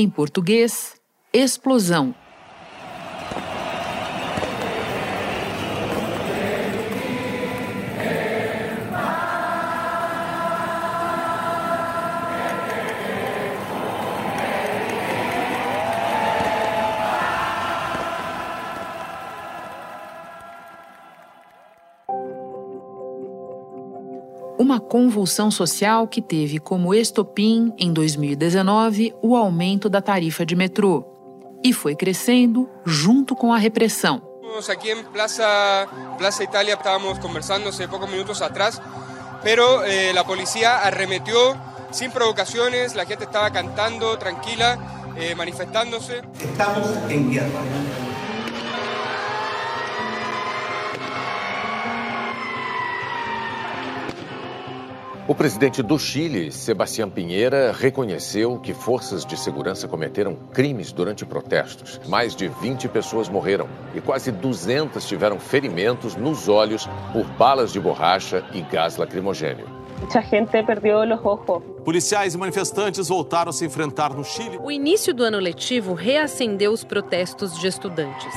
Em português, explosão. Uma convulsão social que teve como estopim, em 2019, o aumento da tarifa de metrô. E foi crescendo junto com a repressão. Aqui em Plaza, Plaza Italia estávamos conversando há poucos minutos atrás, pero eh, la policía arremetió sin provocaciones, la gente estaba cantando tranquila, eh, manifestándose. Estamos en guerra. O presidente do Chile, Sebastião Pinheira, reconheceu que forças de segurança cometeram crimes durante protestos. Mais de 20 pessoas morreram e quase 200 tiveram ferimentos nos olhos por balas de borracha e gás lacrimogênio. Muita gente perdeu os olhos. Policiais e manifestantes voltaram a se enfrentar no Chile. O início do ano letivo reacendeu os protestos de estudantes.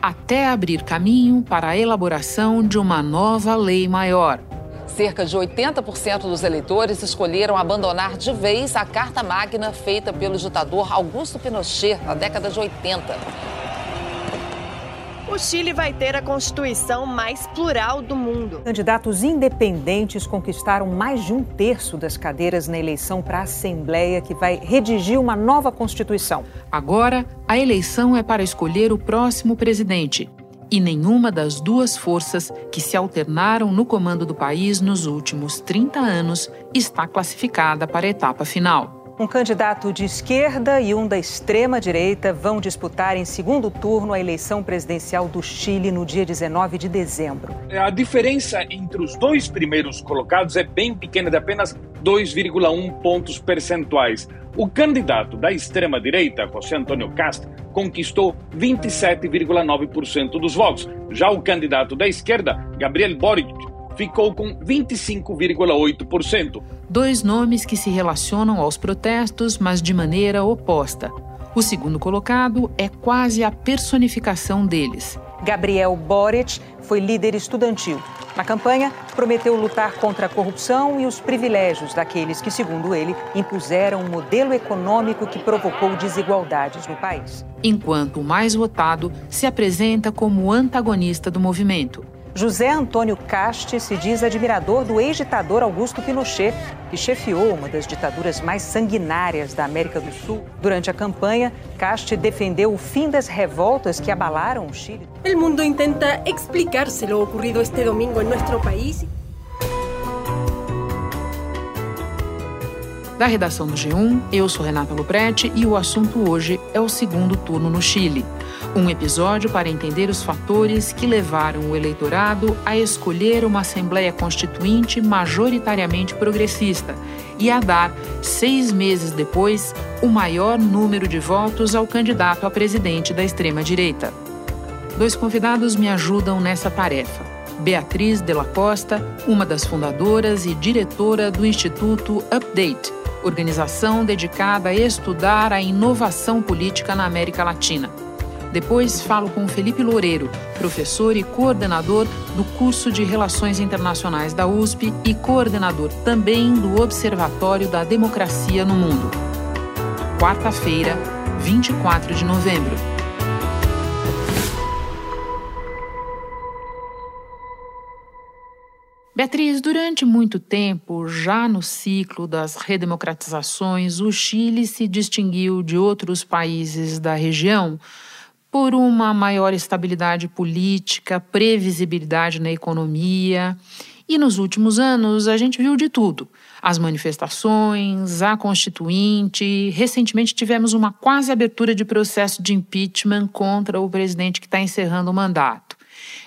Até abrir caminho para a elaboração de uma nova lei maior. Cerca de 80% dos eleitores escolheram abandonar de vez a Carta Magna feita pelo ditador Augusto Pinochet na década de 80. O Chile vai ter a constituição mais plural do mundo. Candidatos independentes conquistaram mais de um terço das cadeiras na eleição para a Assembleia, que vai redigir uma nova constituição. Agora, a eleição é para escolher o próximo presidente. E nenhuma das duas forças que se alternaram no comando do país nos últimos 30 anos está classificada para a etapa final. Um candidato de esquerda e um da extrema-direita vão disputar em segundo turno a eleição presidencial do Chile no dia 19 de dezembro. A diferença entre os dois primeiros colocados é bem pequena, de apenas 2,1 pontos percentuais. O candidato da extrema-direita, José Antônio Cast, conquistou 27,9% dos votos. Já o candidato da esquerda, Gabriel Boric, ficou com 25,8%. Dois nomes que se relacionam aos protestos, mas de maneira oposta. O segundo colocado é quase a personificação deles. Gabriel Boric foi líder estudantil. Na campanha, prometeu lutar contra a corrupção e os privilégios daqueles que, segundo ele, impuseram um modelo econômico que provocou desigualdades no país. Enquanto o mais votado se apresenta como antagonista do movimento. José Antônio Caste se diz admirador do ex-ditador Augusto Pinochet, que chefiou uma das ditaduras mais sanguinárias da América do Sul. Durante a campanha, Caste defendeu o fim das revoltas que abalaram o Chile. O mundo intenta explicarse lo ocurrido este domingo em nosso país. Da redação do G1, eu sou Renata Luprete e o assunto hoje é o segundo turno no Chile. Um episódio para entender os fatores que levaram o eleitorado a escolher uma Assembleia Constituinte majoritariamente progressista e a dar, seis meses depois, o maior número de votos ao candidato a presidente da extrema-direita. Dois convidados me ajudam nessa tarefa. Beatriz Della Costa, uma das fundadoras e diretora do Instituto Update, organização dedicada a estudar a inovação política na América Latina. Depois falo com Felipe Loureiro, professor e coordenador do curso de Relações Internacionais da USP e coordenador também do Observatório da Democracia no Mundo. Quarta-feira, 24 de novembro. Beatriz, durante muito tempo, já no ciclo das redemocratizações, o Chile se distinguiu de outros países da região por uma maior estabilidade política, previsibilidade na economia E nos últimos anos a gente viu de tudo: as manifestações, a Constituinte. Recentemente tivemos uma quase abertura de processo de impeachment contra o presidente que está encerrando o mandato.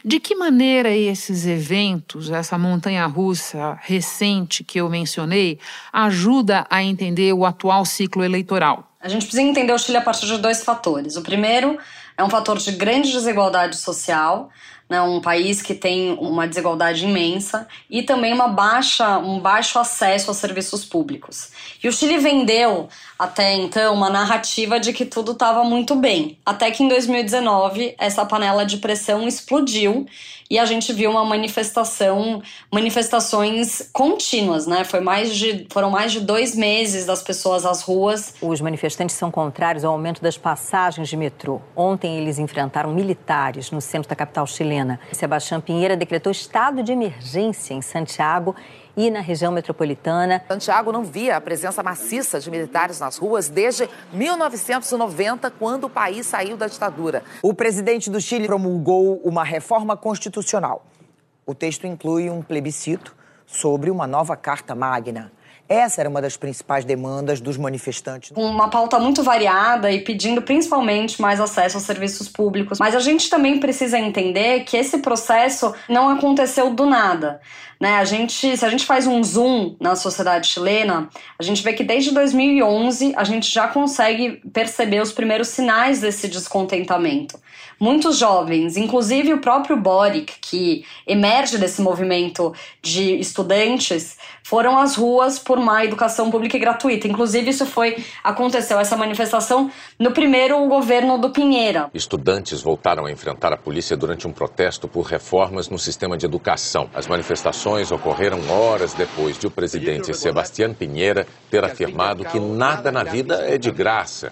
De que maneira esses eventos, essa montanha russa recente que eu mencionei, ajuda a entender o atual ciclo eleitoral? A gente precisa entender o Chile a partir de dois fatores. O primeiro é um fator de grande desigualdade social né, um país que tem uma desigualdade imensa e também uma baixa, um baixo acesso a serviços públicos. E o Chile vendeu até então uma narrativa de que tudo estava muito bem, até que em 2019 essa panela de pressão explodiu e a gente viu uma manifestação, manifestações contínuas, né? Foi mais de, foram mais de dois meses das pessoas às ruas. Os manifestantes são contrários ao aumento das passagens de metrô. Ontem eles enfrentaram militares no centro da capital chilena. Sebastião Pinheira decretou estado de emergência em Santiago e na região metropolitana. Santiago não via a presença maciça de militares nas ruas desde 1990, quando o país saiu da ditadura. O presidente do Chile promulgou uma reforma constitucional. O texto inclui um plebiscito sobre uma nova Carta Magna. Essa era uma das principais demandas dos manifestantes. Uma pauta muito variada e pedindo principalmente mais acesso aos serviços públicos. Mas a gente também precisa entender que esse processo não aconteceu do nada. Né? A gente, se a gente faz um zoom na sociedade chilena, a gente vê que desde 2011 a gente já consegue perceber os primeiros sinais desse descontentamento. Muitos jovens, inclusive o próprio Boric, que emerge desse movimento de estudantes, foram às ruas por uma educação pública e gratuita. Inclusive, isso foi aconteceu essa manifestação no primeiro governo do Pinheira. Estudantes voltaram a enfrentar a polícia durante um protesto por reformas no sistema de educação. As manifestações ocorreram horas depois de o presidente Sebastián Pinheira ter afirmado que nada na vida é de graça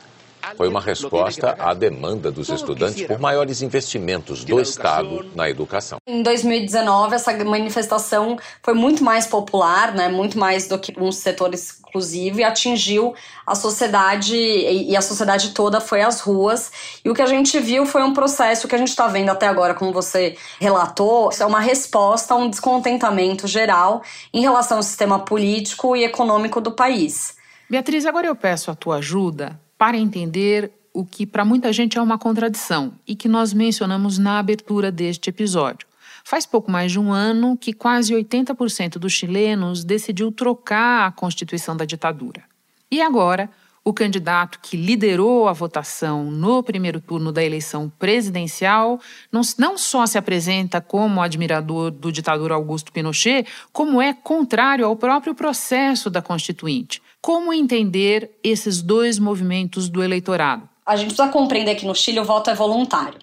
foi uma resposta à demanda dos estudantes por maiores investimentos do Estado na educação. Em 2019, essa manifestação foi muito mais popular, né, muito mais do que um setor exclusivo e atingiu a sociedade e a sociedade toda foi às ruas. E o que a gente viu foi um processo que a gente está vendo até agora, como você relatou, é uma resposta a um descontentamento geral em relação ao sistema político e econômico do país. Beatriz, agora eu peço a tua ajuda para entender o que para muita gente é uma contradição e que nós mencionamos na abertura deste episódio. Faz pouco mais de um ano que quase 80% dos chilenos decidiu trocar a constituição da ditadura. E agora, o candidato que liderou a votação no primeiro turno da eleição presidencial não, só se apresenta como admirador do ditador Augusto Pinochet, como é contrário ao próprio processo da Constituinte. Como entender esses dois movimentos do eleitorado? A gente precisa compreender que no Chile o voto é voluntário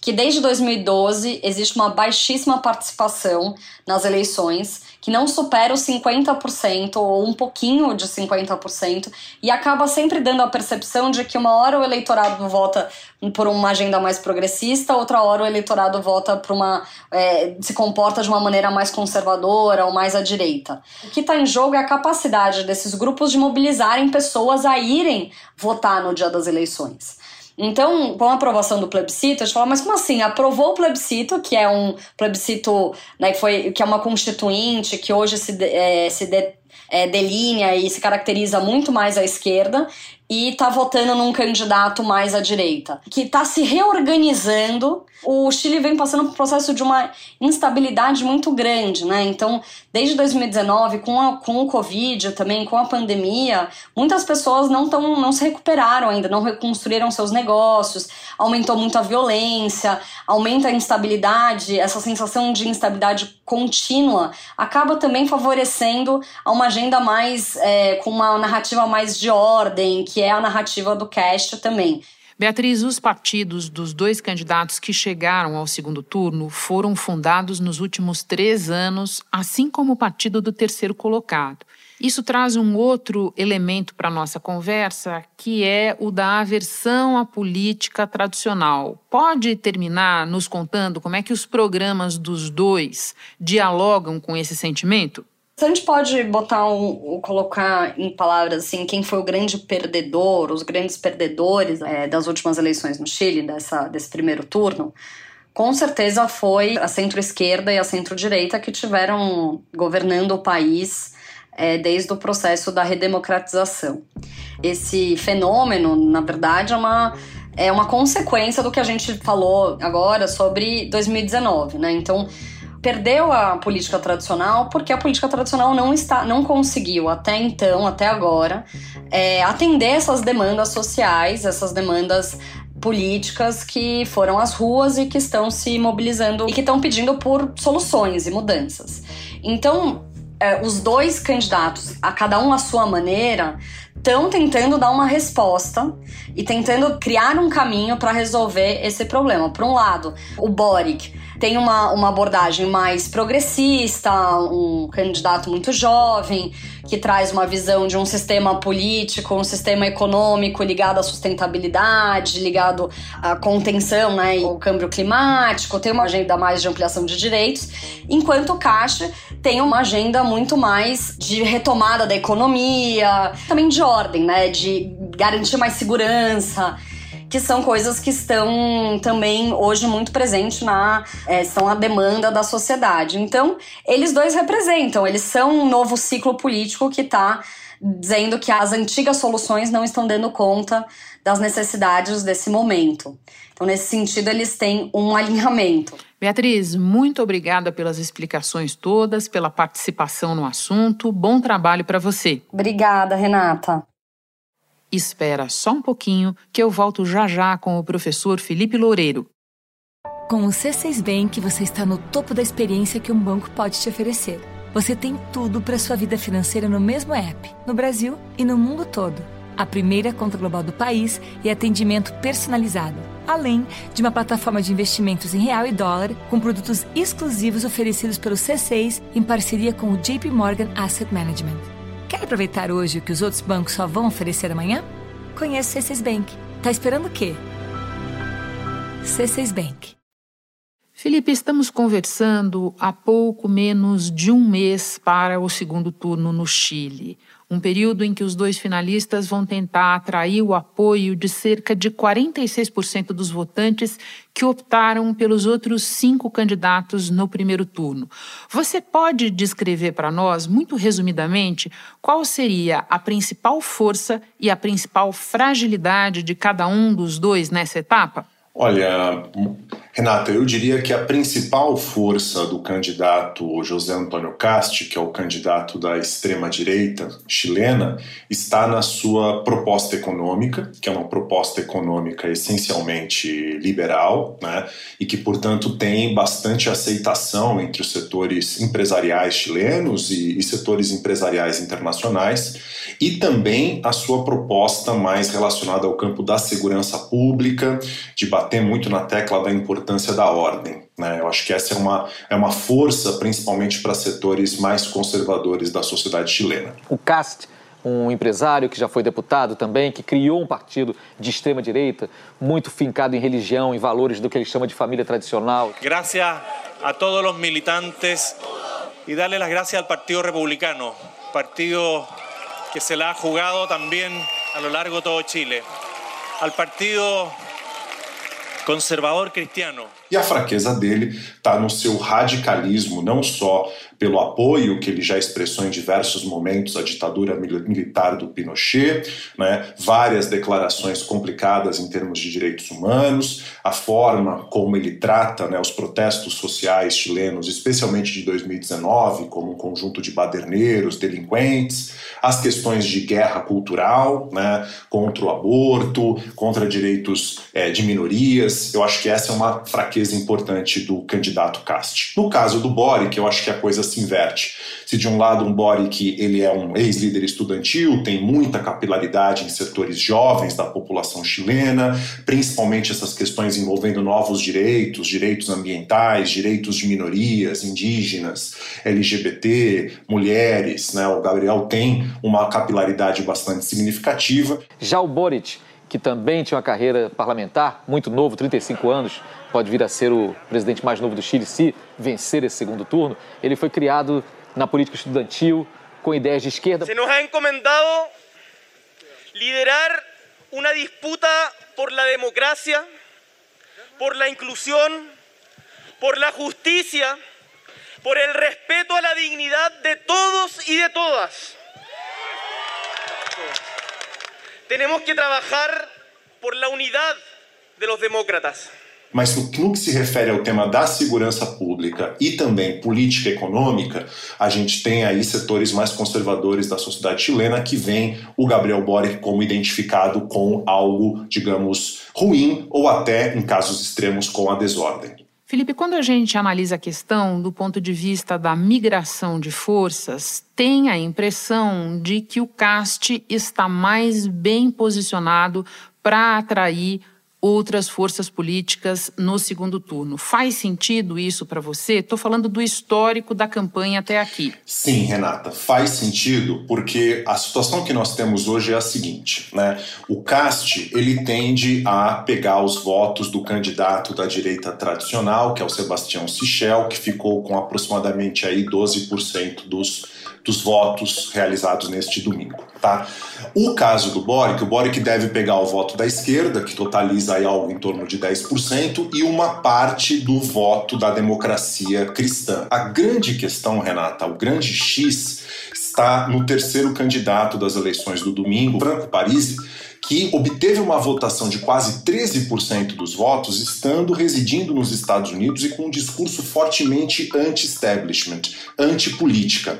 que desde 2012 existe uma baixíssima participação nas eleições, que não supera os 50% ou um pouquinho de 50%, e acaba sempre dando a percepção de que uma hora o eleitorado vota por uma agenda mais progressista, outra hora o eleitorado vota por uma. É, se comporta de uma maneira mais conservadora ou mais à direita. O que está em jogo é a capacidade desses grupos de mobilizarem pessoas a irem votar no dia das eleições. Então, com a aprovação do plebiscito, a gente fala, mas como assim? Aprovou o plebiscito, que é um plebiscito, né, que, foi, que é uma constituinte, que hoje se, é, se de, é, delinea e se caracteriza muito mais à esquerda, e tá votando num candidato mais à direita, que tá se reorganizando. O Chile vem passando por um processo de uma instabilidade muito grande, né? Então, desde 2019, com, a, com o Covid também, com a pandemia, muitas pessoas não, tão, não se recuperaram ainda, não reconstruíram seus negócios, aumentou muito a violência, aumenta a instabilidade, essa sensação de instabilidade contínua acaba também favorecendo a uma agenda mais, é, com uma narrativa mais de ordem, que é a narrativa do cast também. Beatriz, os partidos dos dois candidatos que chegaram ao segundo turno foram fundados nos últimos três anos, assim como o partido do terceiro colocado. Isso traz um outro elemento para a nossa conversa, que é o da aversão à política tradicional. Pode terminar nos contando como é que os programas dos dois dialogam com esse sentimento? Se a gente pode botar um, colocar em palavras assim, quem foi o grande perdedor, os grandes perdedores é, das últimas eleições no Chile, dessa, desse primeiro turno, com certeza foi a centro-esquerda e a centro-direita que tiveram governando o país é, desde o processo da redemocratização. Esse fenômeno, na verdade, é uma, é uma consequência do que a gente falou agora sobre 2019, né? Então, perdeu a política tradicional porque a política tradicional não está, não conseguiu até então, até agora, é, atender essas demandas sociais, essas demandas políticas que foram às ruas e que estão se mobilizando e que estão pedindo por soluções e mudanças. Então, é, os dois candidatos, a cada um à sua maneira, estão tentando dar uma resposta e tentando criar um caminho para resolver esse problema. Por um lado, o Boric tem uma, uma abordagem mais progressista, um candidato muito jovem, que traz uma visão de um sistema político, um sistema econômico ligado à sustentabilidade, ligado à contenção né, ao câmbio climático, tem uma agenda mais de ampliação de direitos, enquanto o Caixa tem uma agenda muito mais de retomada da economia, também de ordem, né, de garantir mais segurança que são coisas que estão também hoje muito presentes na é, são a demanda da sociedade. Então, eles dois representam, eles são um novo ciclo político que está dizendo que as antigas soluções não estão dando conta das necessidades desse momento. Então, nesse sentido, eles têm um alinhamento. Beatriz, muito obrigada pelas explicações todas, pela participação no assunto. Bom trabalho para você. Obrigada, Renata. Espera só um pouquinho que eu volto já já com o professor Felipe Loureiro. Com o C6 Bank, você está no topo da experiência que um banco pode te oferecer. Você tem tudo para sua vida financeira no mesmo app, no Brasil e no mundo todo. A primeira conta global do país e atendimento personalizado, além de uma plataforma de investimentos em real e dólar com produtos exclusivos oferecidos pelo C6 em parceria com o JP Morgan Asset Management. Quer aproveitar hoje o que os outros bancos só vão oferecer amanhã? Conheça o C6 Bank. Tá esperando o quê? C6 Bank. Felipe, estamos conversando há pouco menos de um mês para o segundo turno no Chile um período em que os dois finalistas vão tentar atrair o apoio de cerca de 46% dos votantes que optaram pelos outros cinco candidatos no primeiro turno. Você pode descrever para nós, muito resumidamente, qual seria a principal força e a principal fragilidade de cada um dos dois nessa etapa? Olha, Renata, eu diria que a principal força do candidato José Antônio Casti, que é o candidato da extrema-direita chilena, está na sua proposta econômica, que é uma proposta econômica essencialmente liberal, né, e que, portanto, tem bastante aceitação entre os setores empresariais chilenos e, e setores empresariais internacionais, e também a sua proposta mais relacionada ao campo da segurança pública, de bater muito na tecla da importância importância da ordem. Né? Eu acho que essa é uma, é uma força, principalmente para setores mais conservadores da sociedade chilena. O CAST, um empresário que já foi deputado também, que criou um partido de extrema direita, muito fincado em religião, em valores do que ele chama de família tradicional. Gracias a todos os militantes e darle las gracias al Partido Republicano, partido que se la ha jugado también a lo largo de todo Chile. Al partido conservador cristiano. E a fraqueza dele está no seu radicalismo, não só pelo apoio que ele já expressou em diversos momentos à ditadura militar do Pinochet, né, várias declarações complicadas em termos de direitos humanos, a forma como ele trata né, os protestos sociais chilenos, especialmente de 2019, como um conjunto de baderneiros, delinquentes, as questões de guerra cultural né, contra o aborto, contra direitos é, de minorias. Eu acho que essa é uma fraqueza importante do candidato Cast. No caso do Boric, eu acho que a coisa se inverte. Se de um lado um Boric ele é um ex-líder estudantil, tem muita capilaridade em setores jovens da população chilena, principalmente essas questões envolvendo novos direitos, direitos ambientais, direitos de minorias, indígenas, LGBT, mulheres, né? O Gabriel tem uma capilaridade bastante significativa. Já o Boric, que também tinha uma carreira parlamentar, muito novo, 35 anos, pode vir a ser o presidente mais novo do Chile se vencer esse segundo turno. Ele foi criado na política estudantil com ideias de esquerda. Se nos ha encomendado liderar uma disputa por la democracia, por la inclusión, por la justicia, por el respeto a la dignidad de todos y de todas. Tenemos que trabajar por la unidad de los demócratas. Mas no que se refere ao tema da segurança pública e também política econômica, a gente tem aí setores mais conservadores da sociedade chilena que veem o Gabriel Boric como identificado com algo, digamos, ruim ou até, em casos extremos, com a desordem. Felipe, quando a gente analisa a questão do ponto de vista da migração de forças, tem a impressão de que o CAST está mais bem posicionado para atrair outras forças políticas no segundo turno. Faz sentido isso para você? Estou falando do histórico da campanha até aqui. Sim, Renata, faz sentido porque a situação que nós temos hoje é a seguinte, né? O CAST ele tende a pegar os votos do candidato da direita tradicional, que é o Sebastião Sichel, que ficou com aproximadamente aí 12% dos dos votos realizados neste domingo. Tá? O caso do Boric, o Boric deve pegar o voto da esquerda, que totaliza aí algo em torno de 10%, e uma parte do voto da democracia cristã. A grande questão, Renata, o grande X, está no terceiro candidato das eleições do domingo, Franco Parisi, que obteve uma votação de quase 13% dos votos, estando residindo nos Estados Unidos e com um discurso fortemente anti-establishment, anti-política.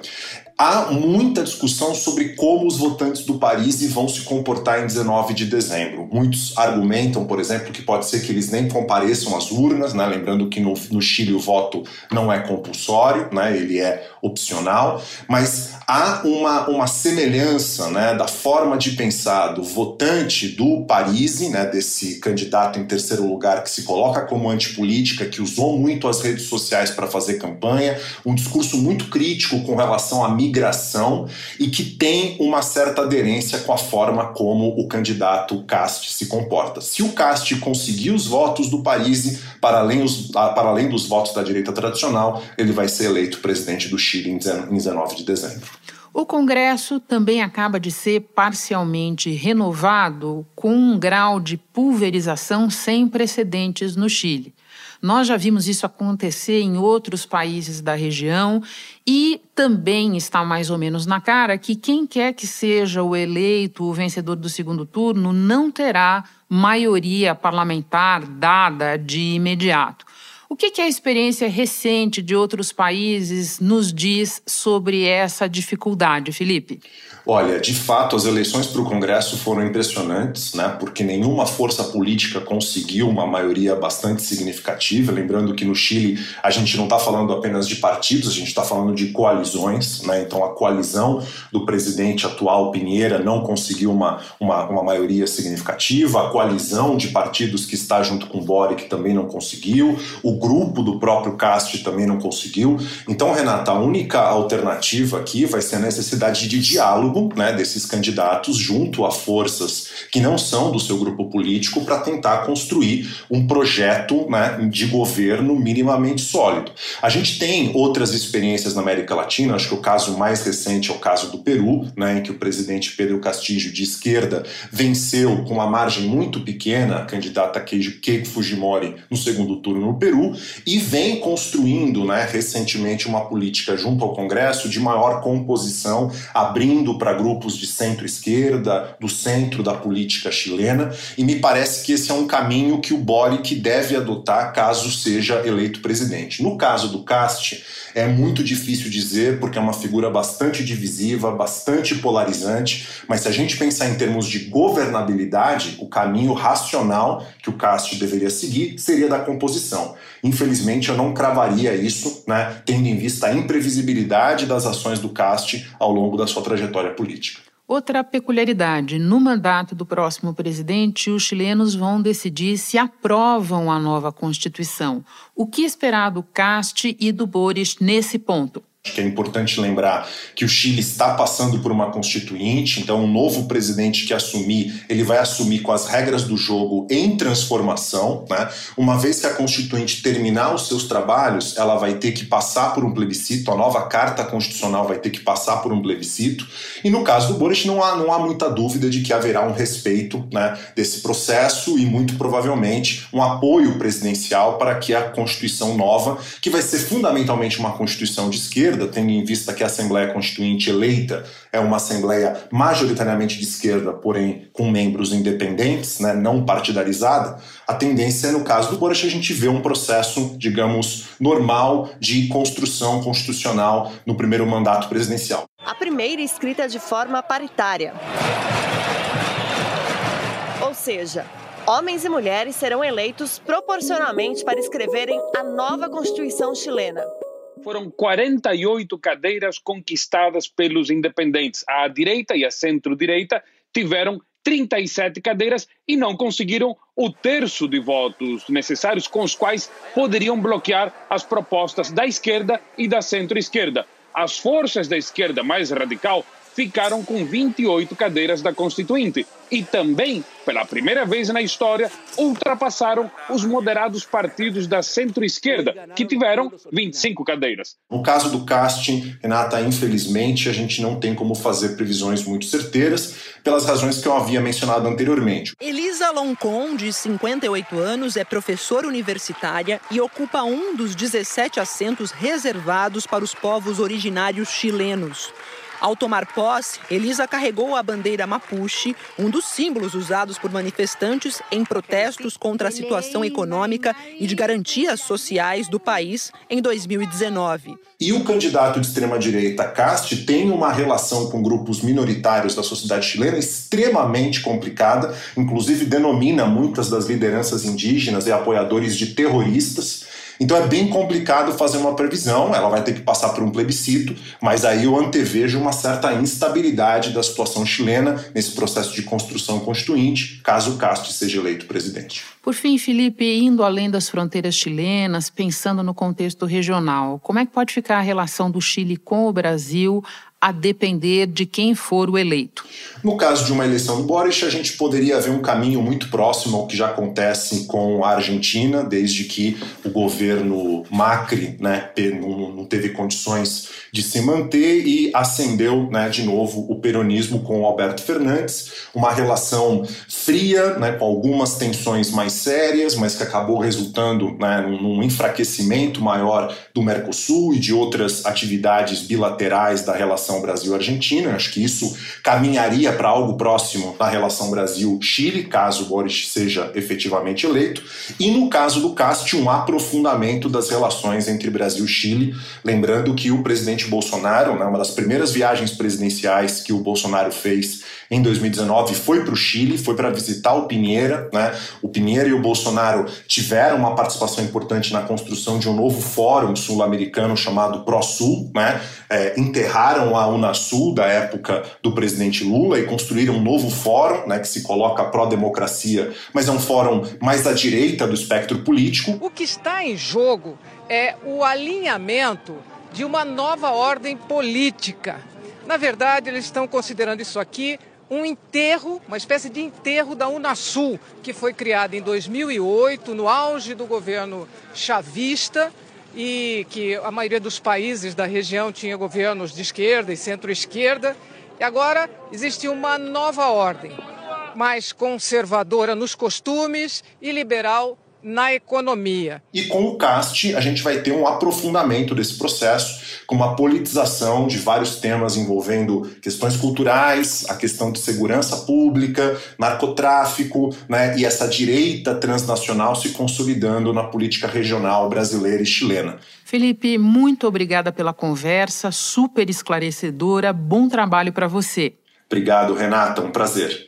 Há muita discussão sobre como os votantes do Paris vão se comportar em 19 de dezembro. Muitos argumentam, por exemplo, que pode ser que eles nem compareçam às urnas, né? lembrando que no, no Chile o voto não é compulsório, né? ele é opcional, mas há uma, uma semelhança né, da forma de pensar do votante do Paris, né, desse candidato em terceiro lugar que se coloca como antipolítica, que usou muito as redes sociais para fazer campanha, um discurso muito crítico com relação à migração e que tem uma certa aderência com a forma como o candidato Cast se comporta. Se o Cast conseguir os votos do Paris para além, os, para além dos votos da direita tradicional, ele vai ser eleito presidente do Chile em 19 de dezembro. O Congresso também acaba de ser parcialmente renovado com um grau de pulverização sem precedentes no Chile. Nós já vimos isso acontecer em outros países da região e também está mais ou menos na cara que quem quer que seja o eleito, o vencedor do segundo turno, não terá maioria parlamentar dada de imediato. O que, que a experiência recente de outros países nos diz sobre essa dificuldade, Felipe? Olha, de fato, as eleições para o Congresso foram impressionantes, né? Porque nenhuma força política conseguiu uma maioria bastante significativa. Lembrando que no Chile a gente não está falando apenas de partidos, a gente está falando de coalizões, né? Então a coalizão do presidente atual Pinheira não conseguiu uma, uma, uma maioria significativa. A coalizão de partidos que está junto com Boric também não conseguiu. O grupo do próprio Cast também não conseguiu. Então, Renata, a única alternativa aqui vai ser a necessidade de diálogo né, desses candidatos junto a forças que não são do seu grupo político para tentar construir um projeto né, de governo minimamente sólido. A gente tem outras experiências na América Latina, acho que o caso mais recente é o caso do Peru, né, em que o presidente Pedro Castillo, de esquerda, venceu com uma margem muito pequena a candidata Keiko Fujimori no segundo turno no Peru e vem construindo né, recentemente uma política junto ao Congresso de maior composição, abrindo para grupos de centro-esquerda, do centro da política chilena, e me parece que esse é um caminho que o Boric deve adotar caso seja eleito presidente. No caso do Cast, é muito difícil dizer, porque é uma figura bastante divisiva, bastante polarizante, mas se a gente pensar em termos de governabilidade, o caminho racional que o Cast deveria seguir seria da composição. Infelizmente, eu não cravaria isso, né, tendo em vista a imprevisibilidade das ações do Cast ao longo da sua trajetória política. Outra peculiaridade: no mandato do próximo presidente, os chilenos vão decidir se aprovam a nova Constituição. O que esperar do Cast e do Boris nesse ponto? Que é importante lembrar que o Chile está passando por uma constituinte, então o novo presidente que assumir, ele vai assumir com as regras do jogo em transformação, né? Uma vez que a constituinte terminar os seus trabalhos, ela vai ter que passar por um plebiscito, a nova carta constitucional vai ter que passar por um plebiscito, e no caso do Boris não há, não há muita dúvida de que haverá um respeito né, desse processo e muito provavelmente um apoio presidencial para que a Constituição nova, que vai ser fundamentalmente uma Constituição de esquerda, tendo em vista que a Assembleia Constituinte eleita é uma Assembleia majoritariamente de esquerda, porém com membros independentes, né, não partidarizada, a tendência, no caso do Boris, a gente vê um processo, digamos, normal de construção constitucional no primeiro mandato presidencial. A primeira escrita de forma paritária. Ou seja, homens e mulheres serão eleitos proporcionalmente para escreverem a nova Constituição chilena. Foram 48 cadeiras conquistadas pelos independentes. A direita e a centro-direita tiveram 37 cadeiras e não conseguiram o terço de votos necessários com os quais poderiam bloquear as propostas da esquerda e da centro-esquerda. As forças da esquerda mais radical ficaram com 28 cadeiras da Constituinte e também, pela primeira vez na história, ultrapassaram os moderados partidos da centro-esquerda, que tiveram 25 cadeiras. No caso do casting, Renata, infelizmente a gente não tem como fazer previsões muito certeiras, pelas razões que eu havia mencionado anteriormente. Elisa Loncon, de 58 anos, é professora universitária e ocupa um dos 17 assentos reservados para os povos originários chilenos. Ao tomar posse, Elisa carregou a bandeira Mapuche, um dos símbolos usados por manifestantes em protestos contra a situação econômica e de garantias sociais do país em 2019. E o candidato de extrema-direita, Cast, tem uma relação com grupos minoritários da sociedade chilena extremamente complicada, inclusive denomina muitas das lideranças indígenas e apoiadores de terroristas. Então é bem complicado fazer uma previsão, ela vai ter que passar por um plebiscito, mas aí eu antevejo uma certa instabilidade da situação chilena nesse processo de construção constituinte, caso Castro seja eleito presidente. Por fim, Felipe, indo além das fronteiras chilenas, pensando no contexto regional, como é que pode ficar a relação do Chile com o Brasil a depender de quem for o eleito. No caso de uma eleição do Boris, a gente poderia ver um caminho muito próximo ao que já acontece com a Argentina, desde que o governo Macri né, não teve condições de se manter e ascendeu né, de novo o peronismo com o Alberto Fernandes, uma relação fria, né, com algumas tensões mais sérias, mas que acabou resultando né, num enfraquecimento maior do Mercosul e de outras atividades bilaterais da relação Brasil-Argentina. Acho que isso caminharia para algo próximo da relação Brasil-Chile, caso Boris seja efetivamente eleito. E no caso do CAST, um aprofundamento das relações entre Brasil e Chile. Lembrando que o presidente Bolsonaro, né, uma das primeiras viagens presidenciais que o Bolsonaro fez em 2019 foi para o Chile, foi para visitar o Pinheira. Né? O Pinheira e o Bolsonaro tiveram uma participação importante na construção de um novo fórum sul-americano chamado ProSul. Né? É, enterraram a Unasul da época do presidente Lula e construíram um novo fórum né, que se coloca pró-democracia, mas é um fórum mais à direita do espectro político. O que está em jogo é o alinhamento de uma nova ordem política. Na verdade, eles estão considerando isso aqui um enterro, uma espécie de enterro da Unasul, que foi criada em 2008, no auge do governo chavista, e que a maioria dos países da região tinha governos de esquerda e centro-esquerda. E agora existe uma nova ordem, mais conservadora nos costumes e liberal na economia. E com o CAST, a gente vai ter um aprofundamento desse processo, com uma politização de vários temas envolvendo questões culturais, a questão de segurança pública, narcotráfico, né, e essa direita transnacional se consolidando na política regional brasileira e chilena. Felipe, muito obrigada pela conversa, super esclarecedora, bom trabalho para você. Obrigado, Renata, um prazer.